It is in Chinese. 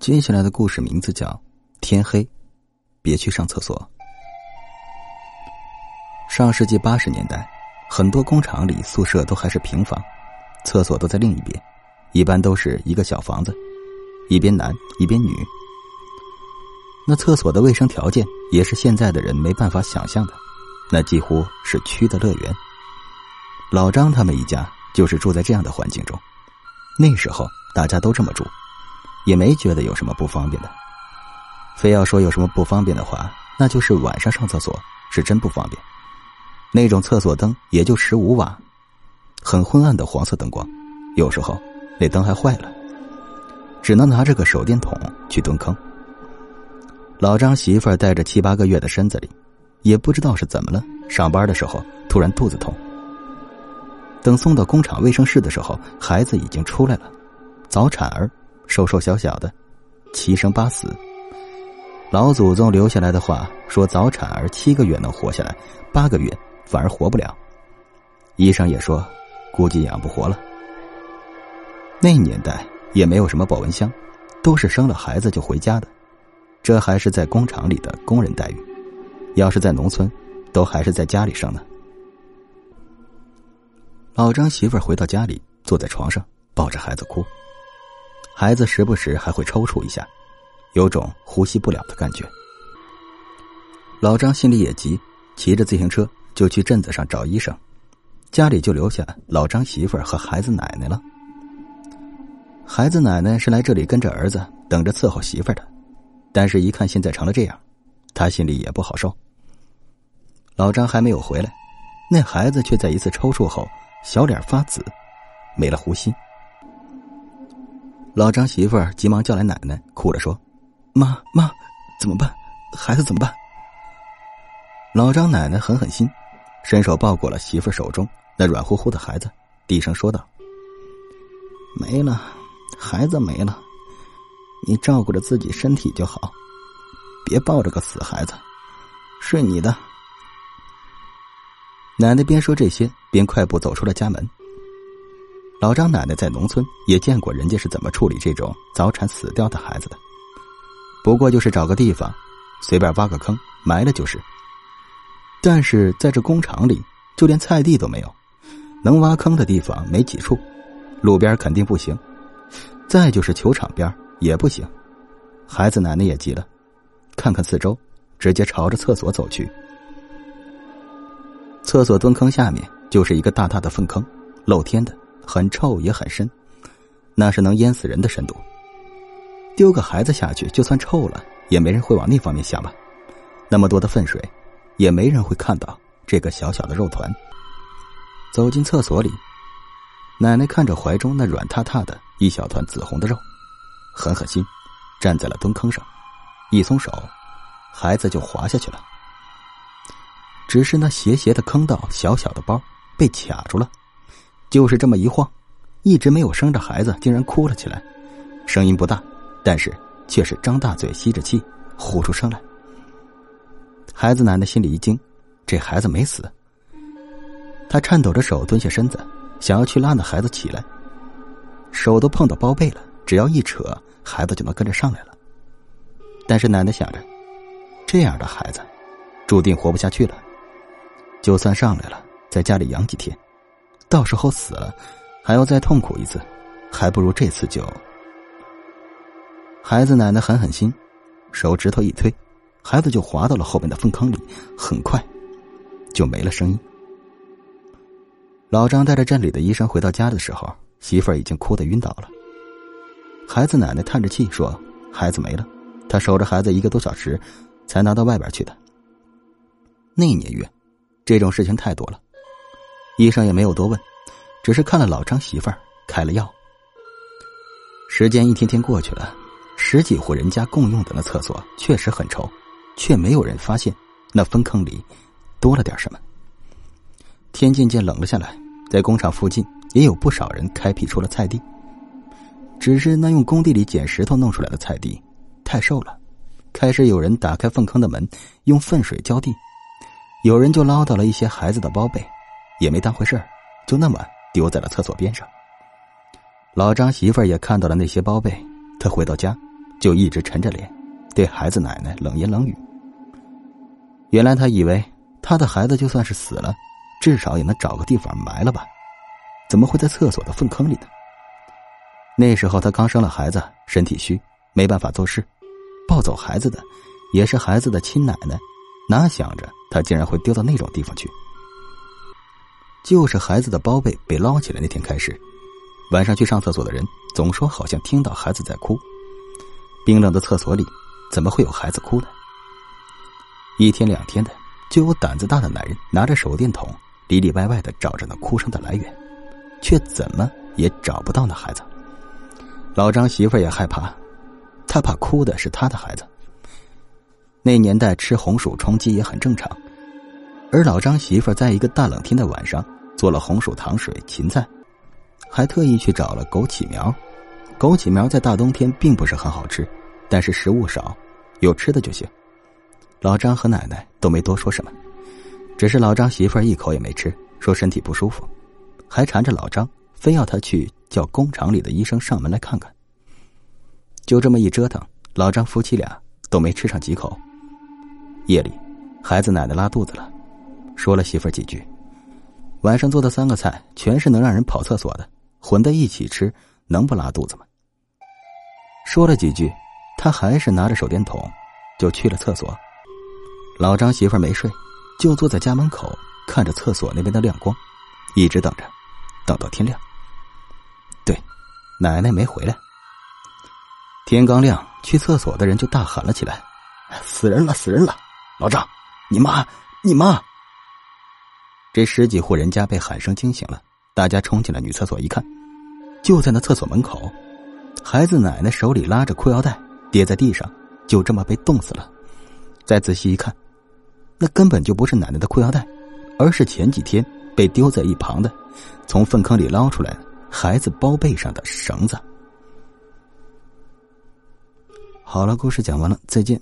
接下来的故事名字叫《天黑，别去上厕所》。上世纪八十年代，很多工厂里宿舍都还是平房，厕所都在另一边，一般都是一个小房子，一边男一边女。那厕所的卫生条件也是现在的人没办法想象的，那几乎是蛆的乐园。老张他们一家就是住在这样的环境中，那时候大家都这么住。也没觉得有什么不方便的，非要说有什么不方便的话，那就是晚上上厕所是真不方便。那种厕所灯也就十五瓦，很昏暗的黄色灯光，有时候那灯还坏了，只能拿着个手电筒去蹲坑。老张媳妇儿带着七八个月的身子里，也不知道是怎么了，上班的时候突然肚子痛。等送到工厂卫生室的时候，孩子已经出来了，早产儿。瘦瘦小小的，七生八死。老祖宗留下来的话说：早产儿七个月能活下来，八个月反而活不了。医生也说，估计养不活了。那年代也没有什么保温箱，都是生了孩子就回家的。这还是在工厂里的工人待遇，要是在农村，都还是在家里生呢。老张媳妇回到家里，坐在床上抱着孩子哭。孩子时不时还会抽搐一下，有种呼吸不了的感觉。老张心里也急，骑着自行车就去镇子上找医生，家里就留下老张媳妇儿和孩子奶奶了。孩子奶奶是来这里跟着儿子，等着伺候媳妇儿的，但是一看现在成了这样，他心里也不好受。老张还没有回来，那孩子却在一次抽搐后，小脸发紫，没了呼吸。老张媳妇儿急忙叫来奶奶，哭着说：“妈妈，怎么办？孩子怎么办？”老张奶奶狠狠心，伸手抱过了媳妇手中那软乎乎的孩子，低声说道：“没了，孩子没了，你照顾着自己身体就好，别抱着个死孩子，睡你的。”奶奶边说这些，边快步走出了家门。老张奶奶在农村也见过人家是怎么处理这种早产死掉的孩子的，不过就是找个地方，随便挖个坑埋了就是。但是在这工厂里，就连菜地都没有，能挖坑的地方没几处，路边肯定不行，再就是球场边也不行。孩子奶奶也急了，看看四周，直接朝着厕所走去。厕所蹲坑下面就是一个大大的粪坑，露天的。很臭也很深，那是能淹死人的深度。丢个孩子下去，就算臭了，也没人会往那方面想吧？那么多的粪水，也没人会看到这个小小的肉团。走进厕所里，奶奶看着怀中那软塌塌的一小团紫红的肉，狠狠心，站在了蹲坑上，一松手，孩子就滑下去了。只是那斜斜的坑道，小小的包被卡住了。就是这么一晃，一直没有生着孩子，竟然哭了起来，声音不大，但是却是张大嘴吸着气，呼出声来。孩子奶奶心里一惊，这孩子没死。她颤抖着手蹲下身子，想要去拉那孩子起来，手都碰到包被了，只要一扯，孩子就能跟着上来了。但是奶奶想着，这样的孩子，注定活不下去了，就算上来了，在家里养几天。到时候死了，还要再痛苦一次，还不如这次就……孩子奶奶狠狠心，手指头一推，孩子就滑到了后面的粪坑里，很快就没了声音。老张带着镇里的医生回到家的时候，媳妇儿已经哭得晕倒了。孩子奶奶叹着气说：“孩子没了，他守着孩子一个多小时，才拿到外边去的。那年月，这种事情太多了。”医生也没有多问，只是看了老张媳妇儿，开了药。时间一天天过去了，十几户人家共用的那厕所确实很臭，却没有人发现那粪坑里多了点什么。天渐渐冷了下来，在工厂附近也有不少人开辟出了菜地，只是那用工地里捡石头弄出来的菜地太瘦了，开始有人打开粪坑的门，用粪水浇地，有人就捞到了一些孩子的包被。也没当回事儿，就那么丢在了厕所边上。老张媳妇儿也看到了那些包被，她回到家，就一直沉着脸，对孩子奶奶冷言冷语。原来他以为他的孩子就算是死了，至少也能找个地方埋了吧？怎么会在厕所的粪坑里呢？那时候他刚生了孩子，身体虚，没办法做事，抱走孩子的也是孩子的亲奶奶，哪想着他竟然会丢到那种地方去？就是孩子的包被被捞起来那天开始，晚上去上厕所的人总说好像听到孩子在哭。冰冷的厕所里怎么会有孩子哭呢？一天两天的，就有胆子大的男人拿着手电筒里里外外的找着那哭声的来源，却怎么也找不到那孩子。老张媳妇也害怕，他怕哭的是他的孩子。那年代吃红薯充饥也很正常。而老张媳妇在一个大冷天的晚上做了红薯糖水、芹菜，还特意去找了枸杞苗。枸杞苗在大冬天并不是很好吃，但是食物少，有吃的就行。老张和奶奶都没多说什么，只是老张媳妇一口也没吃，说身体不舒服，还缠着老张，非要他去叫工厂里的医生上门来看看。就这么一折腾，老张夫妻俩都没吃上几口。夜里，孩子奶奶拉肚子了。说了媳妇儿几句，晚上做的三个菜全是能让人跑厕所的，混在一起吃能不拉肚子吗？说了几句，他还是拿着手电筒就去了厕所。老张媳妇儿没睡，就坐在家门口看着厕所那边的亮光，一直等着，等到天亮。对，奶奶没回来。天刚亮，去厕所的人就大喊了起来：“死人了，死人了！老张，你妈，你妈！”这十几户人家被喊声惊醒了，大家冲进了女厕所一看，就在那厕所门口，孩子奶奶手里拉着裤腰带跌在地上，就这么被冻死了。再仔细一看，那根本就不是奶奶的裤腰带，而是前几天被丢在一旁的，从粪坑里捞出来孩子包背上的绳子。好了，故事讲完了，再见。